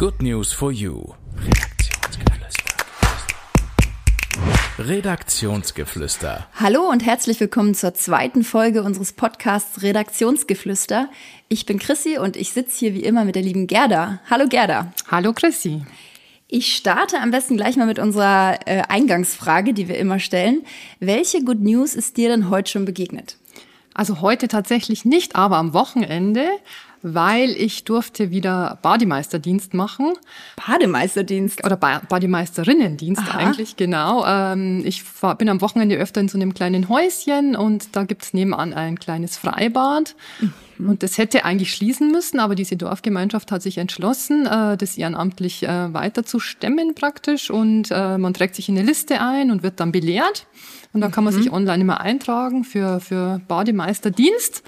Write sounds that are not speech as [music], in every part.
Good News for You. Redaktionsgeflüster. Redaktionsgeflüster. Hallo und herzlich willkommen zur zweiten Folge unseres Podcasts Redaktionsgeflüster. Ich bin Chrissy und ich sitze hier wie immer mit der lieben Gerda. Hallo Gerda. Hallo Chrissy. Ich starte am besten gleich mal mit unserer äh, Eingangsfrage, die wir immer stellen. Welche Good News ist dir denn heute schon begegnet? Also heute tatsächlich nicht, aber am Wochenende weil ich durfte wieder Bademeisterdienst machen. Bademeisterdienst? Oder ba Bademeisterinnendienst Aha. eigentlich, genau. Ähm, ich war, bin am Wochenende öfter in so einem kleinen Häuschen und da gibt's nebenan ein kleines Freibad. Mhm. Und das hätte eigentlich schließen müssen, aber diese Dorfgemeinschaft hat sich entschlossen, äh, das ehrenamtlich äh, weiter zu stemmen praktisch. Und äh, man trägt sich in eine Liste ein und wird dann belehrt. Und dann kann man mhm. sich online immer eintragen für, für Bademeisterdienst.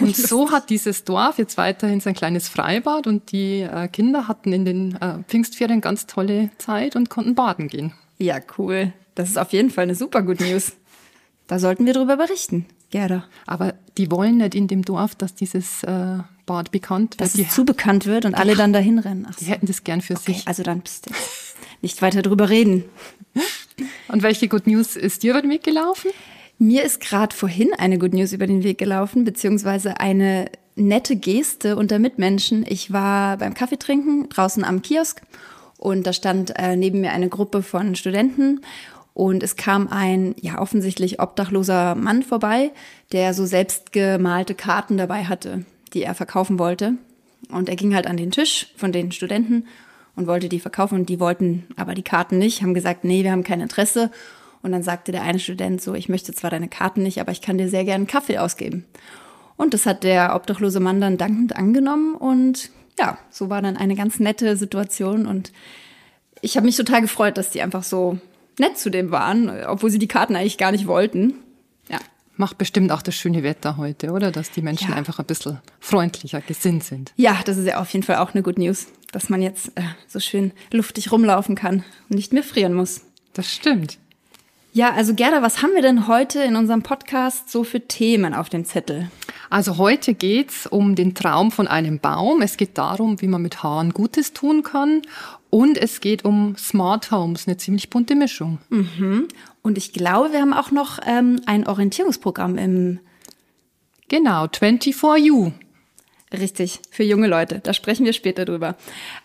Und [laughs] so hat dieses Dorf jetzt weiterhin sein kleines Freibad und die äh, Kinder hatten in den äh, Pfingstferien ganz tolle Zeit und konnten baden gehen. Ja, cool. Das ist auf jeden Fall eine super Good News. Da sollten wir darüber berichten, Gerda. Aber die wollen nicht in dem Dorf, dass dieses äh, Bad bekannt wird. Dass es zu bekannt wird und alle dann dahin rennen. Ach so. Die hätten das gern für okay, sich. Also dann bist du nicht weiter drüber reden. [laughs] Und welche Good News ist dir über den Weg gelaufen? Mir ist gerade vorhin eine Good News über den Weg gelaufen, beziehungsweise eine nette Geste unter Mitmenschen. Ich war beim Kaffeetrinken draußen am Kiosk und da stand äh, neben mir eine Gruppe von Studenten und es kam ein, ja, offensichtlich obdachloser Mann vorbei, der so selbstgemalte Karten dabei hatte, die er verkaufen wollte. Und er ging halt an den Tisch von den Studenten und wollte die verkaufen und die wollten aber die Karten nicht, haben gesagt, nee, wir haben kein Interesse. Und dann sagte der eine Student so, ich möchte zwar deine Karten nicht, aber ich kann dir sehr gerne Kaffee ausgeben. Und das hat der obdachlose Mann dann dankend angenommen und ja, so war dann eine ganz nette Situation und ich habe mich total gefreut, dass die einfach so nett zu dem waren, obwohl sie die Karten eigentlich gar nicht wollten. Ja. Macht bestimmt auch das schöne Wetter heute, oder? Dass die Menschen ja. einfach ein bisschen freundlicher gesinnt sind. Ja, das ist ja auf jeden Fall auch eine Good News dass man jetzt äh, so schön luftig rumlaufen kann und nicht mehr frieren muss. Das stimmt. Ja, also Gerda, was haben wir denn heute in unserem Podcast so für Themen auf dem Zettel? Also heute geht's um den Traum von einem Baum. Es geht darum, wie man mit Haaren Gutes tun kann. Und es geht um Smart Homes, eine ziemlich bunte Mischung. Mhm. Und ich glaube, wir haben auch noch ähm, ein Orientierungsprogramm im... Genau, 24U. Richtig, für junge Leute. Da sprechen wir später drüber.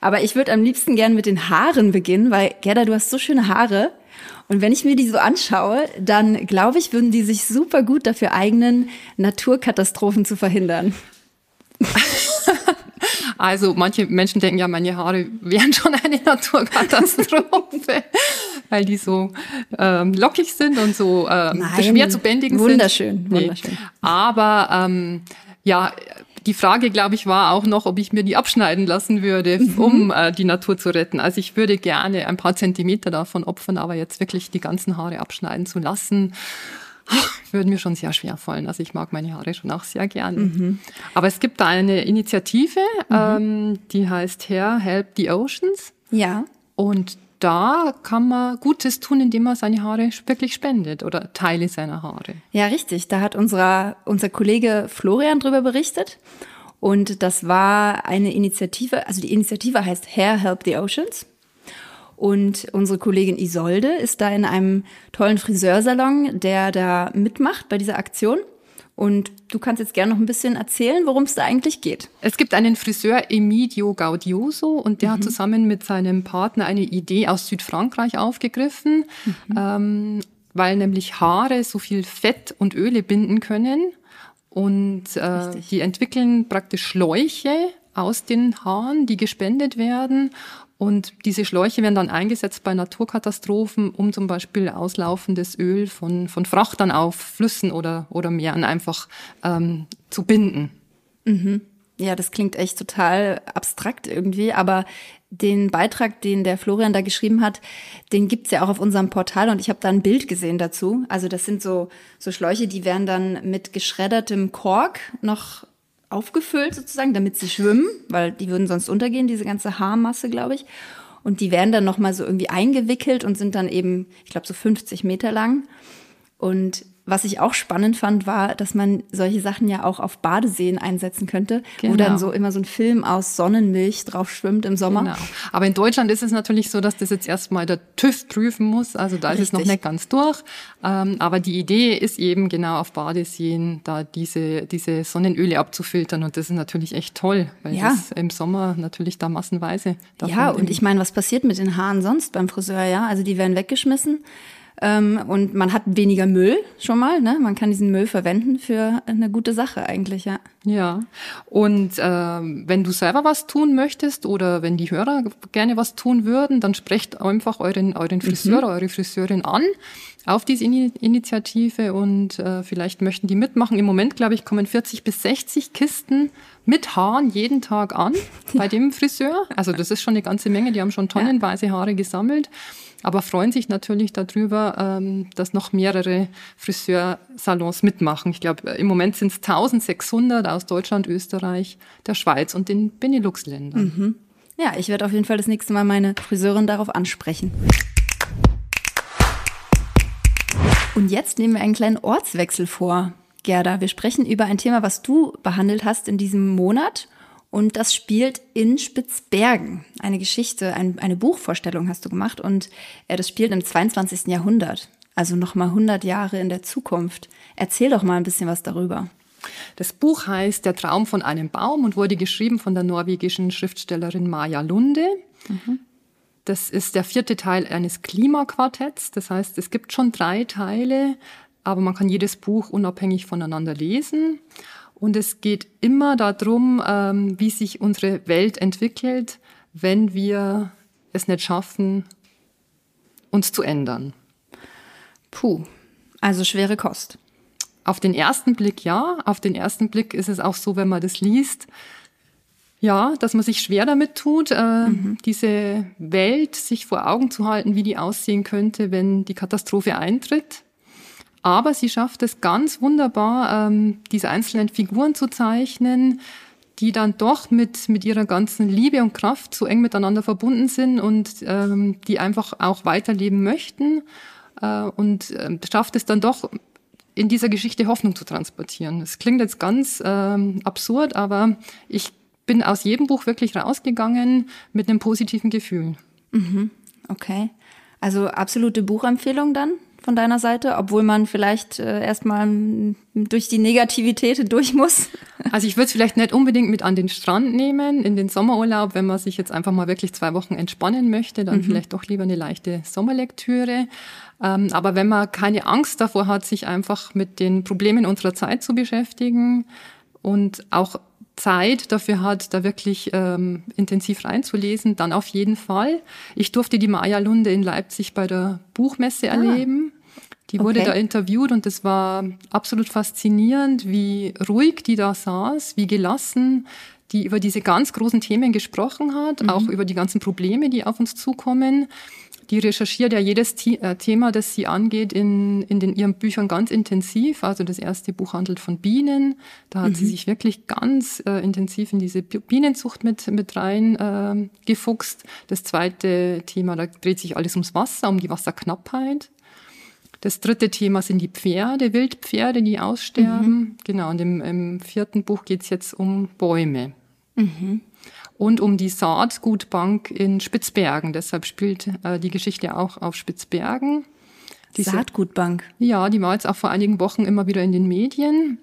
Aber ich würde am liebsten gern mit den Haaren beginnen, weil Gerda, du hast so schöne Haare. Und wenn ich mir die so anschaue, dann glaube ich, würden die sich super gut dafür eignen, Naturkatastrophen zu verhindern. [laughs] Also manche Menschen denken ja, meine Haare wären schon eine Naturkatastrophe, [laughs] weil die so ähm, lockig sind und so ähm, schwer zu bändigen wunderschön, sind. Wunderschön, wunderschön. Aber ähm, ja, die Frage, glaube ich, war auch noch, ob ich mir die abschneiden lassen würde, mhm. um äh, die Natur zu retten. Also ich würde gerne ein paar Zentimeter davon opfern, aber jetzt wirklich die ganzen Haare abschneiden zu lassen, würde mir schon sehr schwer fallen. Also ich mag meine Haare schon auch sehr gerne. Mhm. Aber es gibt da eine Initiative, mhm. ähm, die heißt Hair Help the Oceans. Ja. Und da kann man Gutes tun, indem man seine Haare wirklich spendet oder Teile seiner Haare. Ja, richtig. Da hat unser, unser Kollege Florian drüber berichtet. Und das war eine Initiative, also die Initiative heißt Hair Help the Oceans. Und unsere Kollegin Isolde ist da in einem tollen Friseursalon, der da mitmacht bei dieser Aktion. Und du kannst jetzt gerne noch ein bisschen erzählen, worum es da eigentlich geht. Es gibt einen Friseur, Emidio Gaudioso, und der mhm. hat zusammen mit seinem Partner eine Idee aus Südfrankreich aufgegriffen, mhm. ähm, weil nämlich Haare so viel Fett und Öle binden können. Und äh, die entwickeln praktisch Schläuche aus den Haaren, die gespendet werden. Und diese Schläuche werden dann eingesetzt bei Naturkatastrophen, um zum Beispiel auslaufendes Öl von, von Frachtern auf Flüssen oder, oder Meeren einfach ähm, zu binden. Mhm. Ja, das klingt echt total abstrakt irgendwie, aber den Beitrag, den der Florian da geschrieben hat, den gibt's ja auch auf unserem Portal und ich habe da ein Bild gesehen dazu. Also das sind so, so Schläuche, die werden dann mit geschreddertem Kork noch aufgefüllt sozusagen, damit sie schwimmen, weil die würden sonst untergehen, diese ganze Haarmasse, glaube ich. Und die werden dann nochmal so irgendwie eingewickelt und sind dann eben, ich glaube, so 50 Meter lang. Und was ich auch spannend fand, war, dass man solche Sachen ja auch auf Badeseen einsetzen könnte, Genau. wo dann so immer so ein Film aus Sonnenmilch drauf schwimmt im Sommer. Genau. Aber in Deutschland ist es natürlich so, dass das jetzt erstmal der TÜV prüfen muss. Also da ist es noch Richtig. nicht ganz durch. Ähm, aber die Idee ist eben genau auf Badeseen da diese, diese Sonnenöle abzufiltern. Und das ist natürlich echt toll, weil Ja. das im Sommer natürlich da massenweise Ja, und ich meine, was passiert mit den Haaren sonst beim Friseur, ja? Also die werden weggeschmissen. Ähm, und man hat weniger Müll schon mal, ne? Man kann diesen Müll verwenden für eine gute Sache eigentlich, ja. Ja, und ähm, wenn du selber was tun möchtest oder wenn die Hörer gerne was tun würden, dann sprecht einfach euren, euren Friseur, eure Friseurin an auf diese Ini Initiative und äh, vielleicht möchten die mitmachen. Im Moment, glaube ich, kommen 40 bis 60 Kisten mit Haaren jeden Tag an bei dem Friseur. Also das ist schon eine ganze Menge, die haben schon tonnenweise Haare gesammelt. Aber freuen sich natürlich darüber, ähm, dass noch mehrere Friseursalons mitmachen. Ich glaube, im Moment sind es 1600 aus Deutschland, Österreich, der Schweiz und den Benelux-Ländern. Ja, ich werde auf jeden Fall das nächste Mal meine Friseurin darauf ansprechen. Und jetzt nehmen wir einen kleinen Ortswechsel vor, Gerda. Wir sprechen über ein Thema, was du behandelt hast in diesem Monat. Und das spielt in Spitzbergen. Eine Geschichte, ein, eine Buchvorstellung hast du gemacht. Und äh, das spielt im 22. Jahrhundert. Also nochmal 100 Jahre in der Zukunft. Erzähl doch mal ein bisschen was darüber. Das Buch heißt Der Traum von einem Baum und wurde geschrieben von der norwegischen Schriftstellerin Maja Lunde. Das ist der vierte Teil eines Klimaquartetts. Das heißt, es gibt schon drei Teile, aber man kann jedes Buch unabhängig voneinander lesen. Und es geht immer darum, ähm, wie sich unsere Welt entwickelt, wenn wir es nicht schaffen, uns zu ändern. Puh, also schwere Kost. Auf den ersten Blick ja, auf den ersten Blick ist es auch so, wenn man das liest, ja, dass man sich schwer damit tut, äh, diese Welt sich vor Augen zu halten, wie die aussehen könnte, wenn die Katastrophe eintritt. Aber sie schafft es ganz wunderbar, ähm, diese einzelnen Figuren zu zeichnen, die dann doch mit, mit ihrer ganzen Liebe und Kraft so eng miteinander verbunden sind und ähm, die einfach auch weiterleben möchten äh, und äh, schafft es dann doch in dieser Geschichte Hoffnung zu transportieren. Es klingt jetzt ganz ähm, absurd, aber ich bin aus jedem Buch wirklich rausgegangen mit einem positiven Gefühl. Okay. Also absolute Buchempfehlung dann von deiner Seite, obwohl man vielleicht äh, erstmal durch die Negativität durch muss. [laughs] Also ich würde es vielleicht nicht unbedingt mit an den Strand nehmen, in den Sommerurlaub, wenn man sich jetzt einfach mal wirklich zwei Wochen entspannen möchte, dann vielleicht doch lieber eine leichte Sommerlektüre. Ähm, aber wenn man keine Angst davor hat, sich einfach mit den Problemen unserer Zeit zu beschäftigen und auch Zeit dafür hat, da wirklich ähm, intensiv reinzulesen, dann auf jeden Fall. Ich durfte die Maja Lunde in Leipzig bei der Buchmesse erleben. Die wurde Okay. da interviewt und es war absolut faszinierend, wie ruhig die da saß, wie gelassen die über diese ganz großen Themen gesprochen hat, auch über die ganzen Probleme, die auf uns zukommen. Die recherchiert ja jedes äh, Thema, das sie angeht, in, in den, ihren Büchern ganz intensiv. Also das erste Buch handelt von Bienen. Da hat sie sich wirklich ganz äh, intensiv in diese Bi- Bienenzucht mit, mit rein äh, gefuchst. Das zweite Thema, da dreht sich alles ums Wasser, um die Wasserknappheit. Das dritte Thema sind die Pferde, Wildpferde, die aussterben. Genau, und im, im vierten Buch geht's jetzt um Bäume. Und um die Saatgutbank in Spitzbergen. Deshalb spielt äh, die Geschichte auch auf Spitzbergen. Diese- Saatgutbank. ja, die war jetzt auch vor einigen Wochen immer wieder in den Medien.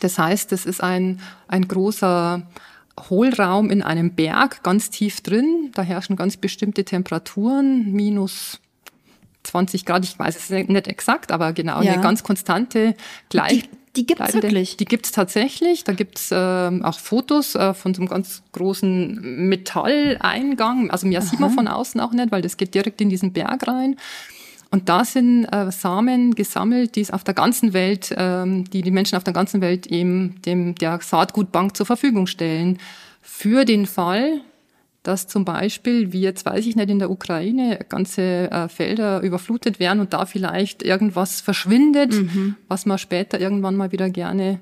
Das heißt, das ist ein, ein großer Hohlraum in einem Berg, ganz tief drin. Da herrschen ganz bestimmte Temperaturen, minus 20 Grad. Ich weiß es nicht exakt, aber genau Ja. eine ganz konstante gleich. Die- die gibt's bleibende- wirklich? Die gibt's tatsächlich. Da gibt's ähm, auch Fotos äh, von so einem ganz großen Metalleingang. Also mehr sieht man von außen auch nicht, weil das geht direkt in diesen Berg rein. Und da sind äh, Samen gesammelt, die es auf der ganzen Welt, ähm, die die Menschen auf der ganzen Welt eben dem der Saatgutbank zur Verfügung stellen. Für den Fall, dass zum Beispiel, wie jetzt weiß ich nicht, in der Ukraine ganze äh, Felder überflutet werden und da vielleicht irgendwas verschwindet, was man später irgendwann mal wieder gerne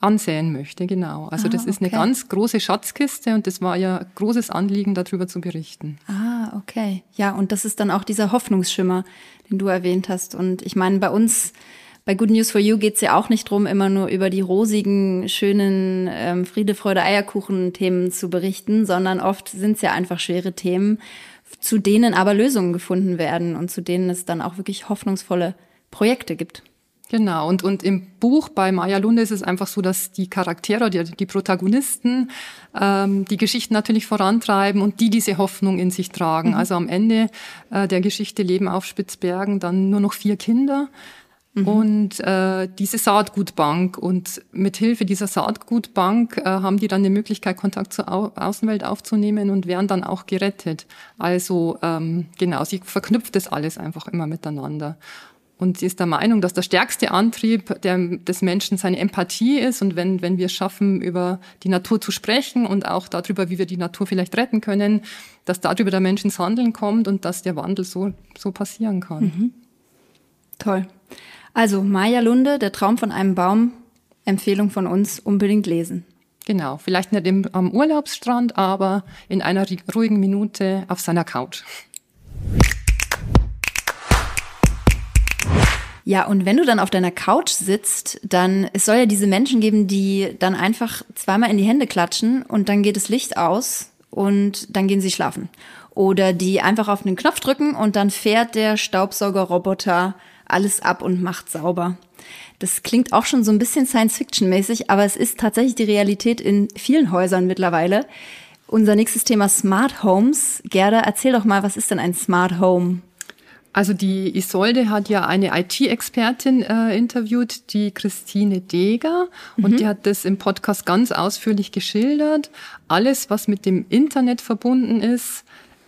ansehen möchte. Genau. Also Ah, das ist eine okay. ganz große Schatzkiste und das war ja großes Anliegen, darüber zu berichten. Ah, okay. Ja, und das ist dann auch dieser Hoffnungsschimmer, den du erwähnt hast. Und ich meine, bei uns Bei Good News for You geht's ja auch nicht drum, immer nur über die rosigen, schönen ähm, Friede, Freude, Eierkuchen-Themen zu berichten, sondern oft sind's ja einfach schwere Themen, zu denen aber Lösungen gefunden werden und zu denen es dann auch wirklich hoffnungsvolle Projekte gibt. Genau, und, und im Buch bei Maya Lunde ist es einfach so, dass die Charaktere, die, die Protagonisten, ähm, die Geschichten natürlich vorantreiben und die diese Hoffnung in sich tragen. Mhm. Also am Ende äh, der Geschichte leben auf Spitzbergen dann nur noch vier Kinder. Mhm. Und äh, diese Saatgutbank und mit Hilfe dieser Saatgutbank äh, haben die dann die Möglichkeit, Kontakt zur Au Außenwelt aufzunehmen und werden dann auch gerettet. Also ähm, genau, sie verknüpft das alles einfach immer miteinander. Und sie ist der Meinung, dass der stärkste Antrieb der, des Menschen seine Empathie ist. Und wenn, wenn wir es schaffen, über die Natur zu sprechen und auch darüber, wie wir die Natur vielleicht retten können, dass darüber der Mensch ins Handeln kommt und dass der Wandel so, so passieren kann. Mhm. Toll. Also Maya Lunde, der Traum von einem Baum, Empfehlung von uns, unbedingt lesen. Genau, vielleicht nicht im, am Urlaubsstrand, aber in einer ruhigen Minute auf seiner Couch. Ja, und wenn du dann auf deiner Couch sitzt, dann, es soll ja diese Menschen geben, die dann einfach zweimal in die Hände klatschen und dann geht das Licht aus und dann gehen sie schlafen. Oder die einfach auf den Knopf drücken und dann fährt der Staubsaugerroboter alles ab und macht sauber. Das klingt auch schon so ein bisschen Science-Fiction-mäßig, aber es ist tatsächlich die Realität in vielen Häusern mittlerweile. Unser nächstes Thema Smart Homes. Gerda, erzähl doch mal, was ist denn ein Smart Home? Also die Isolde hat ja eine IT-Expertin äh, interviewt, die Christine Deger, mhm. und die hat das im Podcast ganz ausführlich geschildert. Alles, was mit dem Internet verbunden ist,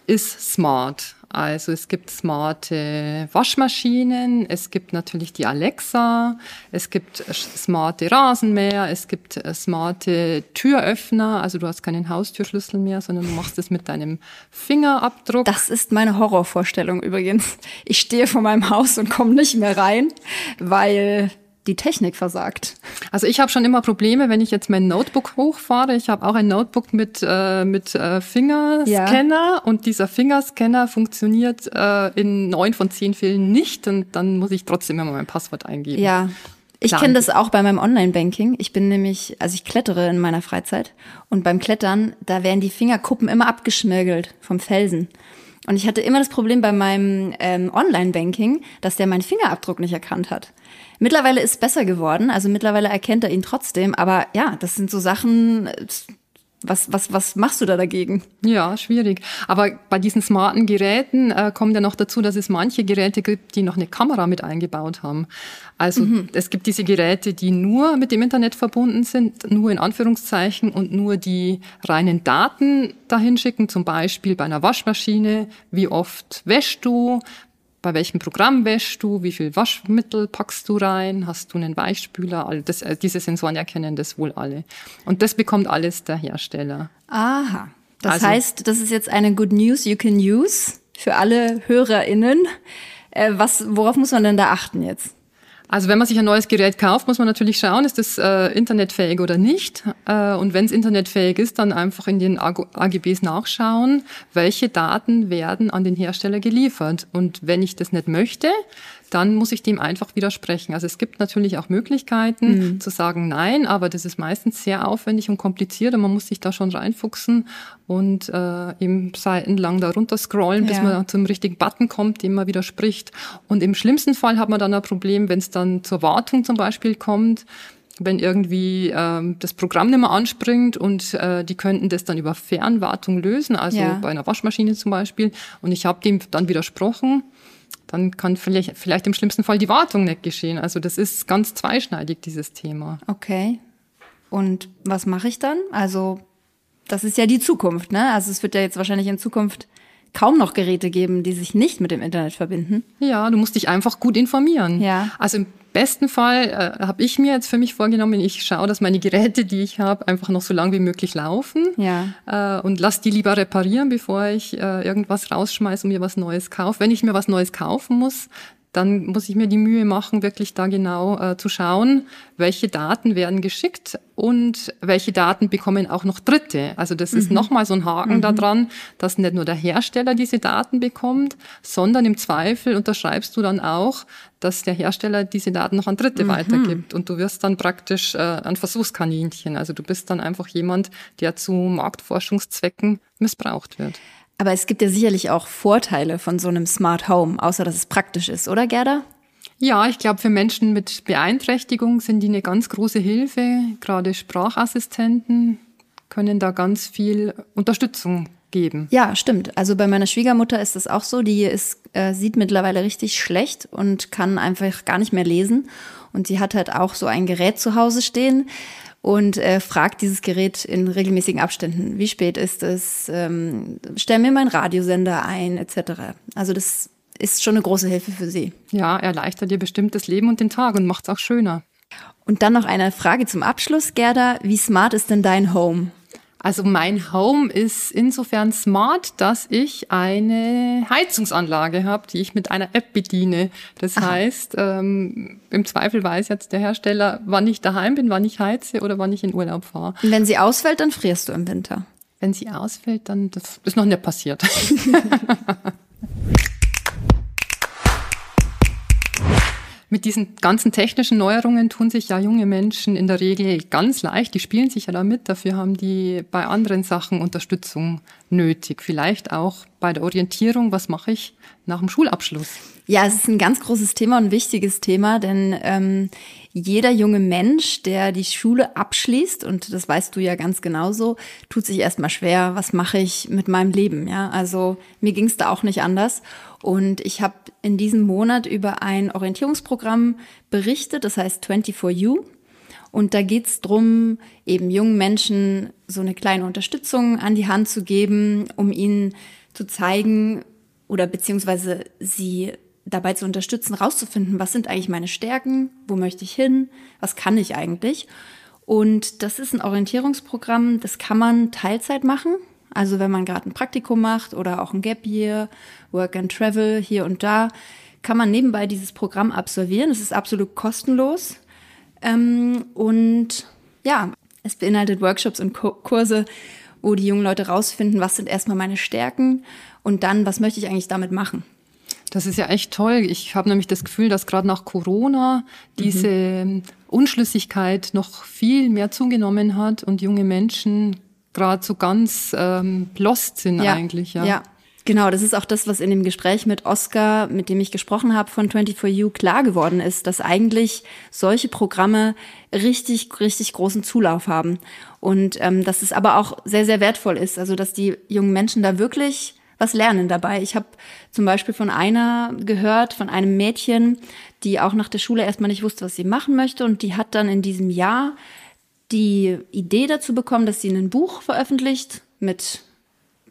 ist smart. Also es gibt smarte Waschmaschinen, es gibt natürlich die Alexa, es gibt smarte Rasenmäher, es gibt äh, smarte Türöffner. Also du hast keinen Haustürschlüssel mehr, sondern du machst es mit deinem Fingerabdruck. Das ist meine Horrorvorstellung übrigens. Ich stehe vor meinem Haus und komme nicht mehr rein, weil die Technik versagt. Also ich habe schon immer Probleme, wenn ich jetzt mein Notebook hochfahre. Ich habe auch ein Notebook mit, äh, mit äh, Fingerscanner ja. und dieser Fingerscanner funktioniert äh, in neun von zehn Fällen nicht und dann muss ich trotzdem immer mein Passwort eingeben. Ja. Ich kenne das auch bei meinem Online-Banking. Ich bin nämlich, also ich klettere in meiner Freizeit und beim Klettern, da werden die Fingerkuppen immer abgeschmirgelt vom Felsen. Und ich hatte immer das Problem bei meinem ähm, Online-Banking, dass der meinen Fingerabdruck nicht erkannt hat. Mittlerweile ist es besser geworden, also mittlerweile erkennt er ihn trotzdem, aber ja, das sind so Sachen, was, was, was machst du da dagegen? Ja, schwierig. Aber bei diesen smarten Geräten äh, kommt ja noch dazu, dass es manche Geräte gibt, die noch eine Kamera mit eingebaut haben. Also mhm. es gibt diese Geräte, die nur mit dem Internet verbunden sind, nur in Anführungszeichen und nur die reinen Daten dahin schicken. Zum Beispiel bei einer Waschmaschine, wie oft wäschst du, bei welchem Programm wäschst du, wie viel Waschmittel packst du rein, hast du einen Weichspüler, das, äh, diese Sensoren erkennen das wohl alle. Und das bekommt alles der Hersteller. Aha. Das also, heißt, das ist jetzt eine Good News you can use für alle HörerInnen. Äh, was, worauf muss man denn da achten jetzt? Also wenn man sich ein neues Gerät kauft, muss man natürlich schauen, ist das äh, internetfähig oder nicht. Äh, und wenn es internetfähig ist, dann einfach in den AGBs nachschauen, welche Daten werden an den Hersteller geliefert. Und wenn ich das nicht möchte, dann muss ich dem einfach widersprechen. Also es gibt natürlich auch Möglichkeiten mhm. zu sagen nein, aber das ist meistens sehr aufwendig und kompliziert und man muss sich da schon reinfuchsen und äh, eben seitenlang da runter scrollen, bis ja. man zum richtigen Button kommt, dem man widerspricht. Und im schlimmsten Fall hat man dann ein Problem, wenn es dann zur Wartung zum Beispiel kommt, wenn irgendwie ähm, das Programm nicht mehr anspringt und äh, die könnten das dann über Fernwartung lösen, also ja. bei einer Waschmaschine zum Beispiel. Und ich habe dem dann widersprochen dann kann vielleicht, vielleicht im schlimmsten Fall die Wartung nicht geschehen. Also das ist ganz zweischneidig, dieses Thema. Okay. Und was mache ich dann? Also das ist ja die Zukunft, ne? Also es wird ja jetzt wahrscheinlich in Zukunft kaum noch Geräte geben, die sich nicht mit dem Internet verbinden. Ja, du musst dich einfach gut informieren. Ja. Also im besten Fall äh, habe ich mir jetzt für mich vorgenommen, ich schaue, dass meine Geräte, die ich habe, einfach noch so lange wie möglich laufen. Ja. Äh, und lass die lieber reparieren, bevor ich äh, irgendwas rausschmeiße und mir was Neues kaufe. Wenn ich mir was Neues kaufen muss, dann muss ich mir die Mühe machen, wirklich da genau äh, zu schauen, welche Daten werden geschickt und welche Daten bekommen auch noch Dritte. Also das mhm. ist nochmal so ein Haken mhm. daran, dass nicht nur der Hersteller diese Daten bekommt, sondern im Zweifel unterschreibst du dann auch, dass der Hersteller diese Daten noch an Dritte mhm. weitergibt. Und du wirst dann praktisch äh, ein Versuchskaninchen. Also du bist dann einfach jemand, der zu Marktforschungszwecken missbraucht wird. Aber es gibt ja sicherlich auch Vorteile von so einem Smart Home, außer dass es praktisch ist, oder Gerda? Ja, ich glaube, für Menschen mit Beeinträchtigung sind die eine ganz große Hilfe. Gerade Sprachassistenten können da ganz viel Unterstützung geben. Ja, stimmt. Also bei meiner Schwiegermutter ist das auch so. Die ist, äh, sieht mittlerweile richtig schlecht und kann einfach gar nicht mehr lesen. Und sie hat halt auch so ein Gerät zu Hause stehen und äh, fragt dieses Gerät in regelmäßigen Abständen, wie spät ist es, ähm, stell mir meinen Radiosender ein, etc. Also das ist schon eine große Hilfe für Sie. Ja, erleichtert ihr bestimmt das Leben und den Tag und macht es auch schöner. Und dann noch eine Frage zum Abschluss, Gerda. Wie smart ist denn dein Home? Also mein Home ist insofern smart, dass ich eine Heizungsanlage habe, die ich mit einer App bediene. Das Aha. heißt, ähm, im Zweifel weiß jetzt der Hersteller, wann ich daheim bin, wann ich heize oder wann ich in Urlaub fahre. Und wenn sie ausfällt, dann frierst du im Winter. Wenn sie ausfällt, dann das ist noch nicht passiert. [laughs] Mit diesen ganzen technischen Neuerungen tun sich ja junge Menschen in der Regel ganz leicht. Die spielen sich ja damit. Dafür haben die bei anderen Sachen Unterstützung nötig. Vielleicht auch bei der Orientierung. Was mache ich nach dem Schulabschluss? Ja, es ist ein ganz großes Thema und ein wichtiges Thema, denn ähm, jeder junge Mensch, der die Schule abschließt, und das weißt du ja ganz genauso, tut sich erstmal schwer, was mache ich mit meinem Leben? Ja, also mir ging es da auch nicht anders. Und ich habe in diesem Monat über ein Orientierungsprogramm berichtet, das heißt 24U. Und da geht es darum, eben jungen Menschen so eine kleine Unterstützung an die Hand zu geben, um ihnen zu zeigen oder beziehungsweise sie dabei zu unterstützen, rauszufinden, was sind eigentlich meine Stärken, wo möchte ich hin, was kann ich eigentlich. Und das ist ein Orientierungsprogramm, das kann man Teilzeit machen. Also wenn man gerade ein Praktikum macht oder auch ein Gap Year, Work and Travel hier und da, kann man nebenbei dieses Programm absolvieren. Es ist absolut kostenlos. Ähm, und ja, es beinhaltet Workshops und Kurse, wo die jungen Leute rausfinden, was sind erstmal meine Stärken und dann, was möchte ich eigentlich damit machen. Das ist ja echt toll. Ich habe nämlich das Gefühl, dass gerade nach Corona diese mhm. Unschlüssigkeit noch viel mehr zugenommen hat und junge Menschen gerade so ganz ähm, lost sind ja, eigentlich. Ja. ja, genau. Das ist auch das, was in dem Gespräch mit Oscar, mit dem ich gesprochen habe von 24U, klar geworden ist, dass eigentlich solche Programme richtig, richtig großen Zulauf haben. Und ähm, dass es aber auch sehr, sehr wertvoll ist. Also, dass die jungen Menschen da wirklich was lernen dabei. Ich habe zum Beispiel von einer gehört, von einem Mädchen, die auch nach der Schule erstmal nicht wusste, was sie machen möchte. Und die hat dann in diesem Jahr die Idee dazu bekommen, dass sie ein Buch veröffentlicht mit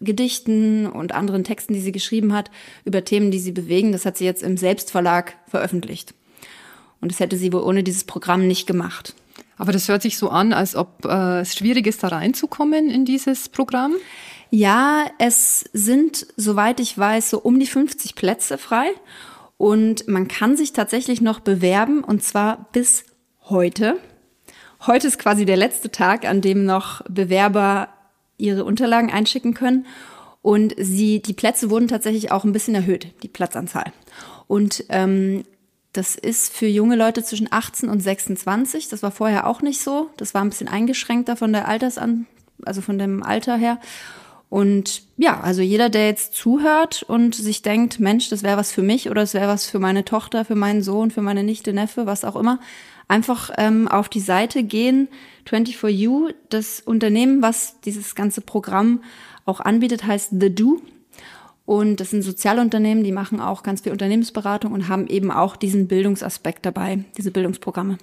Gedichten und anderen Texten, die sie geschrieben hat, über Themen, die sie bewegen. Das hat sie jetzt im Selbstverlag veröffentlicht. Und das hätte sie wohl ohne dieses Programm nicht gemacht. Aber das hört sich so an, als ob äh, es schwierig ist, da reinzukommen in dieses Programm. Ja, es sind, soweit ich weiß, so um die 50 Plätze frei. Und man kann sich tatsächlich noch bewerben, und zwar bis heute. Heute ist quasi der letzte Tag, an dem noch Bewerber ihre Unterlagen einschicken können. Und sie, die Plätze wurden tatsächlich auch ein bisschen erhöht, die Platzanzahl. Und ähm, das ist für junge Leute zwischen 18 und 26. Das war vorher auch nicht so. Das war ein bisschen eingeschränkter von der Altersan, also von dem Alter her. Und ja, also jeder, der jetzt zuhört und sich denkt, Mensch, das wäre was für mich oder das wäre was für meine Tochter, für meinen Sohn, für meine Nichte, Neffe, was auch immer, einfach ähm, auf die Seite gehen, 24U, das Unternehmen, was dieses ganze Programm auch anbietet, heißt The Do. Und das sind Sozialunternehmen, die machen auch ganz viel Unternehmensberatung und haben eben auch diesen Bildungsaspekt dabei, diese Bildungsprogramme.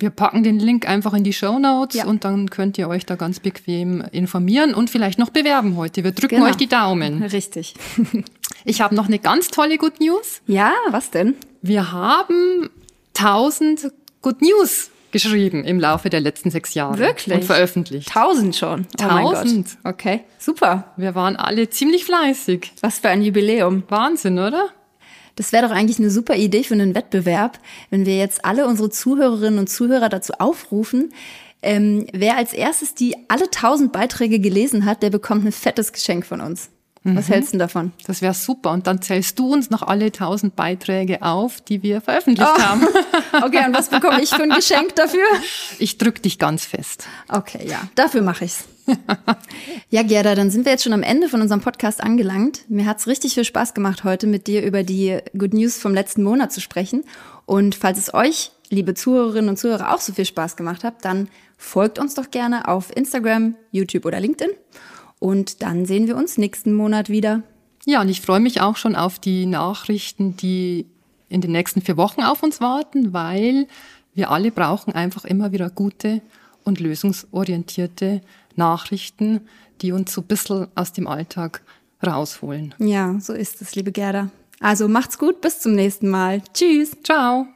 Wir packen den Link einfach in die Show Notes ja. und dann könnt ihr euch da ganz bequem informieren und vielleicht noch bewerben heute. Wir drücken genau. euch die Daumen. [laughs] Richtig. [laughs] ich habe noch eine ganz tolle Good News. Ja, was denn? Wir haben 1000 Good News geschrieben im Laufe der letzten sechs Jahre. Wirklich? Und veröffentlicht. Tausend schon. Oh Tausend. Okay, super. Wir waren alle ziemlich fleißig. Was für ein Jubiläum. Wahnsinn, oder? Das wäre doch eigentlich eine super Idee für einen Wettbewerb, wenn wir jetzt alle unsere Zuhörerinnen und Zuhörer dazu aufrufen, ähm, wer als erstes die alle tausend Beiträge gelesen hat, der bekommt ein fettes Geschenk von uns. Was hältst du davon? Das wäre super. Und dann zählst du uns noch alle tausend Beiträge auf, die wir veröffentlicht Oh. haben. [laughs] Okay, und was bekomme ich für ein Geschenk dafür? Ich drück dich ganz fest. Okay, ja, dafür mache ich's. ja, Gerda, dann sind wir jetzt schon am Ende von unserem Podcast angelangt. Mir hat's richtig viel Spaß gemacht, heute mit dir über die Good News vom letzten Monat zu sprechen. Und falls es euch, liebe Zuhörerinnen und Zuhörer, auch so viel Spaß gemacht hat, dann folgt uns doch gerne auf Instagram, YouTube oder LinkedIn. Und dann sehen wir uns nächsten Monat wieder. Ja, und ich freue mich auch schon auf die Nachrichten, die in den nächsten vier Wochen auf uns warten, weil wir alle brauchen einfach immer wieder gute und lösungsorientierte Nachrichten, die uns so ein bisschen aus dem Alltag rausholen. Ja, so ist es, liebe Gerda. Also macht's gut, bis zum nächsten Mal. Tschüss. Ciao!